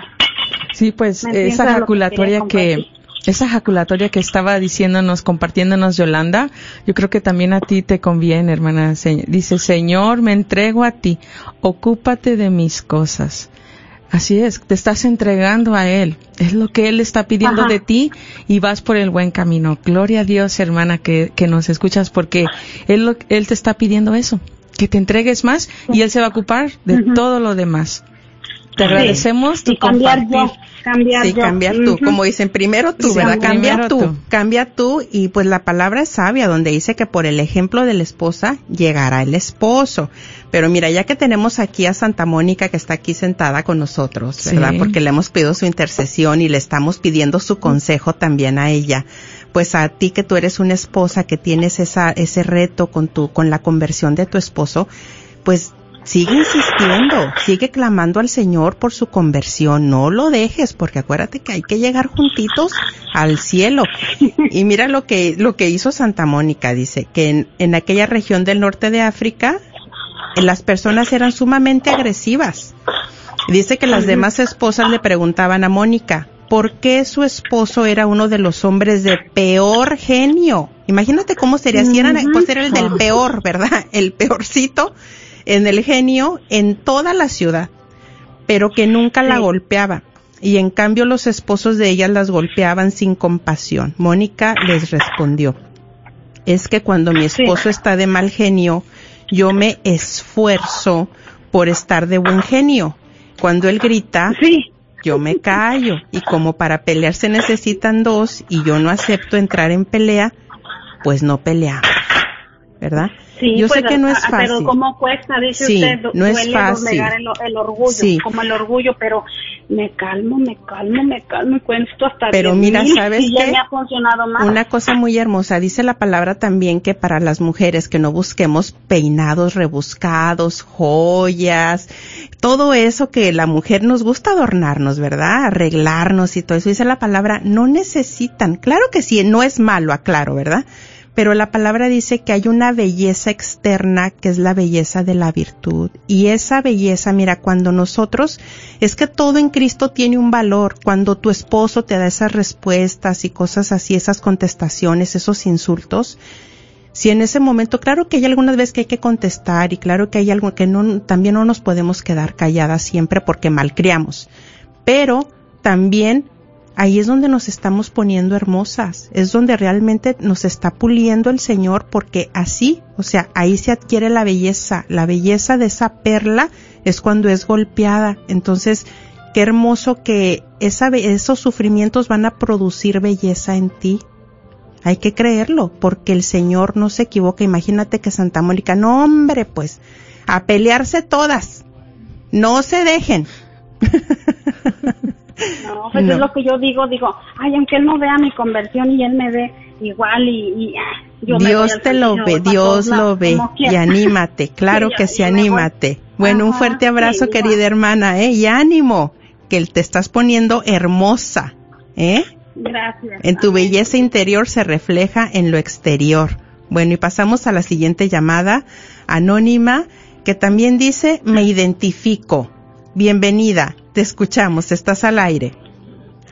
Sí, pues ¿Me entiendes esa a lo que que, esa jaculatoria que estaba diciéndonos, compartiéndonos Yolanda, yo creo que también a ti te conviene, hermana. Dice, Señor, me entrego a ti, ocúpate de mis cosas. Así es, te estás entregando a Él. Es lo que Él está pidiendo Ajá. de ti y vas por el buen camino. Gloria a Dios, hermana, que, que nos escuchas porque Él, lo- él te está pidiendo eso, que te entregues más y Él se va a ocupar de todo lo demás. Te Sí. agradecemos tu y cambiar compartir. yo, cambiar Sí, yo. cambiar tú, como dicen, primero tú, Sí, ¿verdad? Cambia tú, tú. cambia tú y pues la palabra es sabia donde dice que por el ejemplo de la esposa llegará el esposo. Pero mira, ya que tenemos aquí a Santa Mónica que está aquí sentada con nosotros, ¿verdad? Sí. Porque le hemos pedido su intercesión y le estamos pidiendo su consejo también a ella. Pues a ti que tú eres una esposa que tienes esa, ese reto con tu, con la conversión de tu esposo, pues sigue insistiendo, sigue clamando al Señor por su conversión, no lo dejes, porque acuérdate que hay que llegar juntitos al cielo. <laughs> Y mira lo que, lo que hizo Santa Mónica, dice, que en, en aquella región del norte de África, eh, las personas eran sumamente agresivas. Dice que las demás esposas le preguntaban a Mónica, ¿por qué su esposo era uno de los hombres de peor genio? Imagínate cómo sería, si eran, pues era el del peor, ¿verdad? El peorcito en el genio en toda la ciudad, pero que nunca la Sí. golpeaba. Y en cambio los esposos de ellas las golpeaban sin compasión. Mónica les respondió, es que cuando mi Sí. esposo está de mal genio, yo me esfuerzo por estar de buen genio. Cuando él grita, Sí, yo me callo. Y como para pelear se necesitan dos y yo no acepto entrar en pelea, pues no peleamos. ¿Verdad? Sí, yo sé pues, que no es fácil. Pero cómo cuesta, dice Sí, usted, no es duele fácil. doblegar el, el orgullo, Sí. como el orgullo, pero me calmo, me calmo, me calmo y cuento hasta Pero 10,000 mira, ¿sabes y ya me ha funcionado más. Una cosa muy hermosa, dice la palabra también que para las mujeres que no busquemos peinados rebuscados, joyas, todo eso que la mujer nos gusta adornarnos, ¿verdad? Arreglarnos y todo eso. Dice la palabra, no necesitan. Claro que sí, no es malo, aclaro, ¿verdad? Pero la palabra dice que hay una belleza externa que es la belleza de la virtud. Y esa belleza, mira, cuando nosotros, es que todo en Cristo tiene un valor. Cuando tu esposo te da esas respuestas y cosas así, esas contestaciones, esos insultos, si en ese momento, claro que hay algunas veces que hay que contestar y claro que hay algo que no, también no nos podemos quedar calladas siempre porque malcriamos. Pero también ahí es donde nos estamos poniendo hermosas, es donde realmente nos está puliendo el Señor porque así, o sea, ahí se adquiere la belleza, la belleza de esa perla es cuando es golpeada. Entonces, qué hermoso que esos sufrimientos van a producir belleza en ti. Hay que creerlo, porque el Señor no se equivoca. Imagínate que Santa Mónica, no hombre, pues, a pelearse todas. No se dejen. <laughs> No, <laughs> pues No. es lo que yo digo, digo, ay, aunque él no vea mi conversión y él me ve, igual y, y ah, yo Dios te lo ve, Dios lo ve y anímate, <laughs> claro Sí, que sí, anímate. Bueno, un fuerte abrazo, sí, querida hermana, ¿eh? Y ánimo, que te estás poniendo hermosa, ¿eh? Gracias. En tu belleza interior se refleja en lo exterior. Bueno, y pasamos a la siguiente llamada, anónima, que también dice, me identifico. Bienvenida, te escuchamos, estás al aire.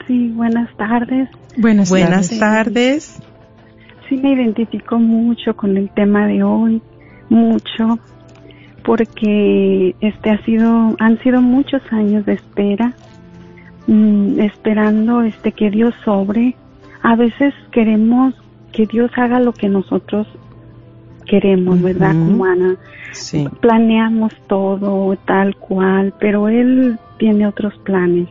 Sí, buenas tardes. Buenas, Buenas tardes. tardes. Sí me identifico mucho con el tema de hoy, mucho, porque este ha sido, han sido muchos años de espera, mm, esperando este que Dios sobre. A veces queremos que Dios haga lo que nosotros queremos, ¿verdad? Ujú. Como Ana. Sí. planeamos todo tal cual, pero él tiene otros planes.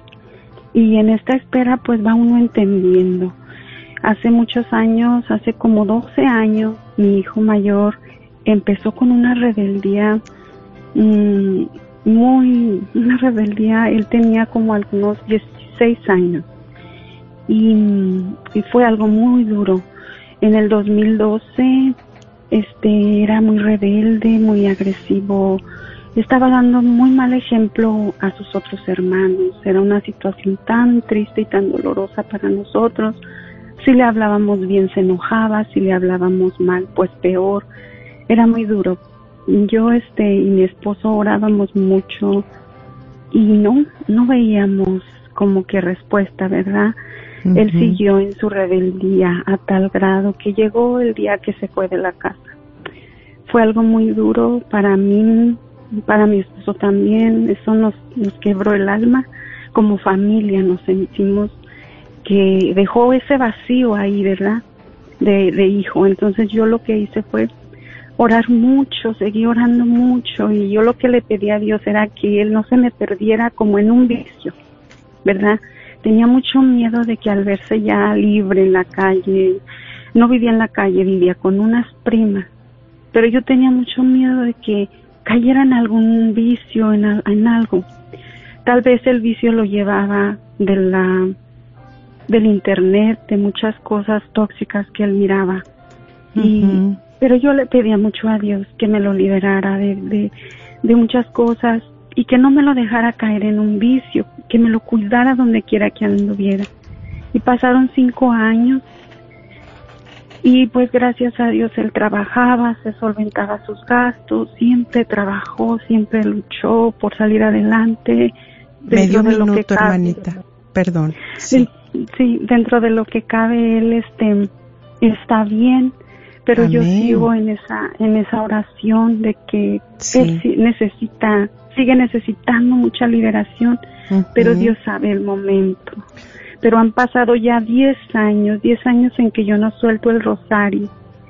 Y en esta espera pues va uno entendiendo. Hace muchos años, hace como 12 años, mi hijo mayor empezó con una rebeldía mm, muy, una rebeldía, él tenía como algunos 16 años. Y, y fue algo muy duro. En el 2012 este era muy rebelde, muy agresivo, estaba dando muy mal ejemplo a sus otros hermanos. Era una situación tan triste y tan dolorosa para nosotros. Si le hablábamos bien se enojaba, si le hablábamos mal pues peor. Era muy duro. Yo este y mi esposo orábamos mucho y no no veíamos como que respuesta, ¿verdad? Él siguió en su rebeldía a tal grado que llegó el día que se fue de la casa. Fue algo muy duro para mí, para mi esposo también. Eso nos, nos quebró el alma. Como familia nos sentimos que dejó ese vacío ahí, ¿verdad? De, de hijo. Entonces yo lo que hice fue orar mucho, seguí orando mucho y yo lo que le pedí a Dios era que él no se me perdiera como en un vicio, ¿verdad? Tenía mucho miedo de que al verse ya libre en la calle, no vivía en la calle, vivía con unas primas, pero yo tenía mucho miedo de que cayera en algún vicio, en, en algo. Tal vez el vicio lo llevaba de la del internet, de muchas cosas tóxicas que él miraba. Y, pero yo le pedía mucho a Dios que me lo liberara de, de, de muchas cosas y que no me lo dejara caer en un vicio, que me lo cuidara donde quiera que anduviera. Y pasaron cinco años y pues gracias a Dios él trabajaba, se solventaba sus gastos, siempre trabajó, siempre luchó por salir adelante. Medio dentro de lo que minuto, cabe. hermanita. Perdón. Sí. Sí, dentro de lo que cabe él este está bien, pero yo sigo en esa en esa oración de que Sí. él necesita sigue necesitando mucha liberación, pero. Dios sabe el momento. Pero han pasado ya 10 años, 10 años en que yo no suelto el rosario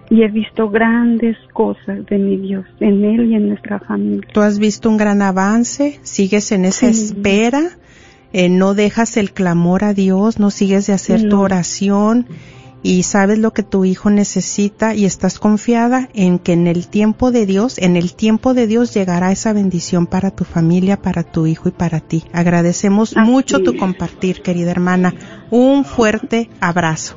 y he visto grandes cosas de mi Dios en él y en nuestra familia. Tú has visto un gran avance, sigues en esa Sí. espera, eh, no dejas el clamor a Dios, no sigues de hacer tu oración y sabes lo que tu hijo necesita y estás confiada en que en el tiempo de Dios, en el tiempo de Dios llegará esa bendición para tu familia, para tu hijo y para ti. Agradecemos Así mucho tu es. compartir, querida hermana. Un fuerte abrazo.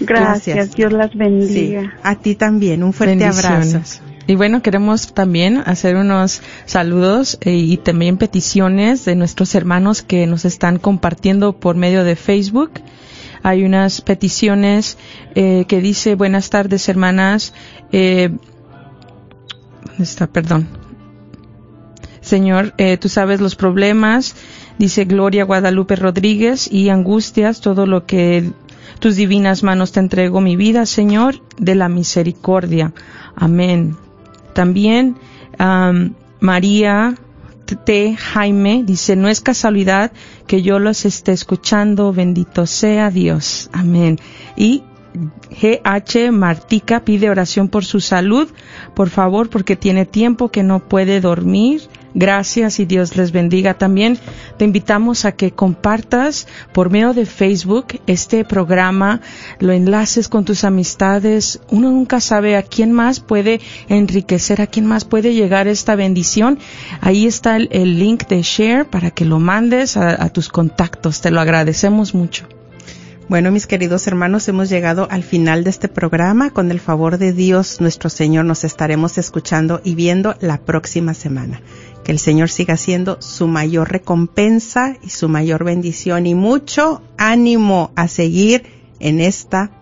Gracias, Gracias. Dios las Sí, bendiga. a ti también, un fuerte abrazo. Bendiciones. Y bueno, queremos también hacer unos saludos eh, y también peticiones de nuestros hermanos que nos están compartiendo por medio de Facebook. Hay unas peticiones eh, que dice, buenas tardes hermanas, eh, ¿dónde está? Perdón. Señor, eh, tú sabes los problemas, dice Gloria Guadalupe Rodríguez, y angustias, todo lo que tus divinas manos te entrego mi vida, Señor, de la misericordia. Amén. También am, María T. Jaime dice, no es casualidad que yo los esté escuchando, bendito sea Dios. Amén. Y GH Martica pide oración por su salud, por favor, porque tiene tiempo que no puede dormir. Gracias y Dios les bendiga. También te invitamos a que compartas por medio de Facebook este programa, lo enlaces con tus amistades. Uno nunca sabe a quién más puede enriquecer, a quién más puede llegar esta bendición. Ahí está el, link de share para que lo mandes a tus contactos. Te lo agradecemos mucho. Bueno, mis queridos hermanos, hemos llegado al final de este programa. Con el favor de Dios, nuestro Señor, nos estaremos escuchando y viendo la próxima semana. Que el Señor siga siendo su mayor recompensa y su mayor bendición y mucho ánimo a seguir en esta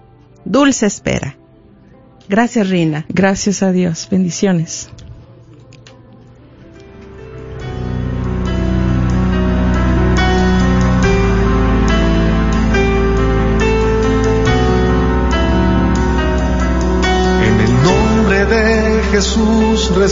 dulce espera. Gracias, Rina. Gracias a Dios. Bendiciones.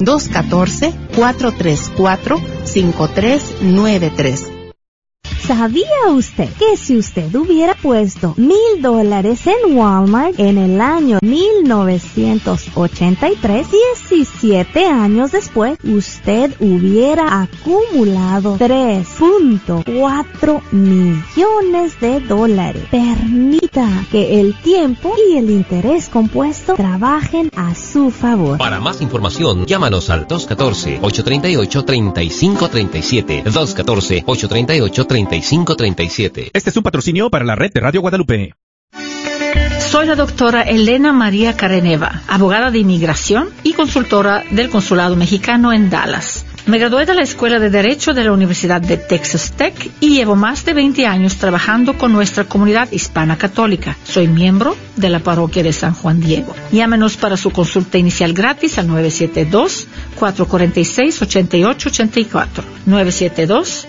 214-434-5393. ¿Sabía usted que si usted hubiera puesto mil dólares en Walmart en el año 1983, 17 años después, usted hubiera acumulado 3.4 millones de dólares? Permita que el tiempo y el interés compuesto trabajen a su favor. Para más información, llámanos al 214-838-3537. 214-838-3537. Este es un patrocinio para la red de Radio Guadalupe. Soy la doctora Elena María Careneva, abogada de inmigración y consultora del Consulado Mexicano en Dallas. Me gradué de la Escuela de Derecho de la Universidad de Texas Tech y llevo más de 20 años trabajando con nuestra comunidad hispana católica. Soy miembro de la parroquia de San Juan Diego. Llámenos para su consulta inicial gratis al 972-446-8884. 972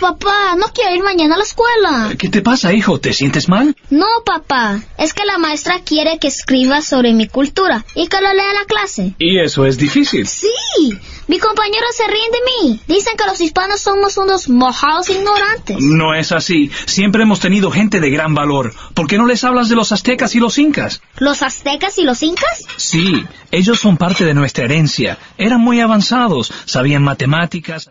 Papá, no quiero ir mañana a la escuela. ¿Qué te pasa, hijo? ¿Te sientes mal? No, papá. Es que la maestra quiere que escriba sobre mi cultura y que lo lea en la clase. ¿Y eso es difícil? Sí. Mi compañero se ríen de mí. Dicen que los hispanos somos unos mojados ignorantes. No es así. Siempre hemos tenido gente de gran valor. ¿Por qué no les hablas de los aztecas y los incas? ¿Los aztecas y los incas? Sí, ellos son parte de nuestra herencia. Eran muy avanzados, sabían matemáticas.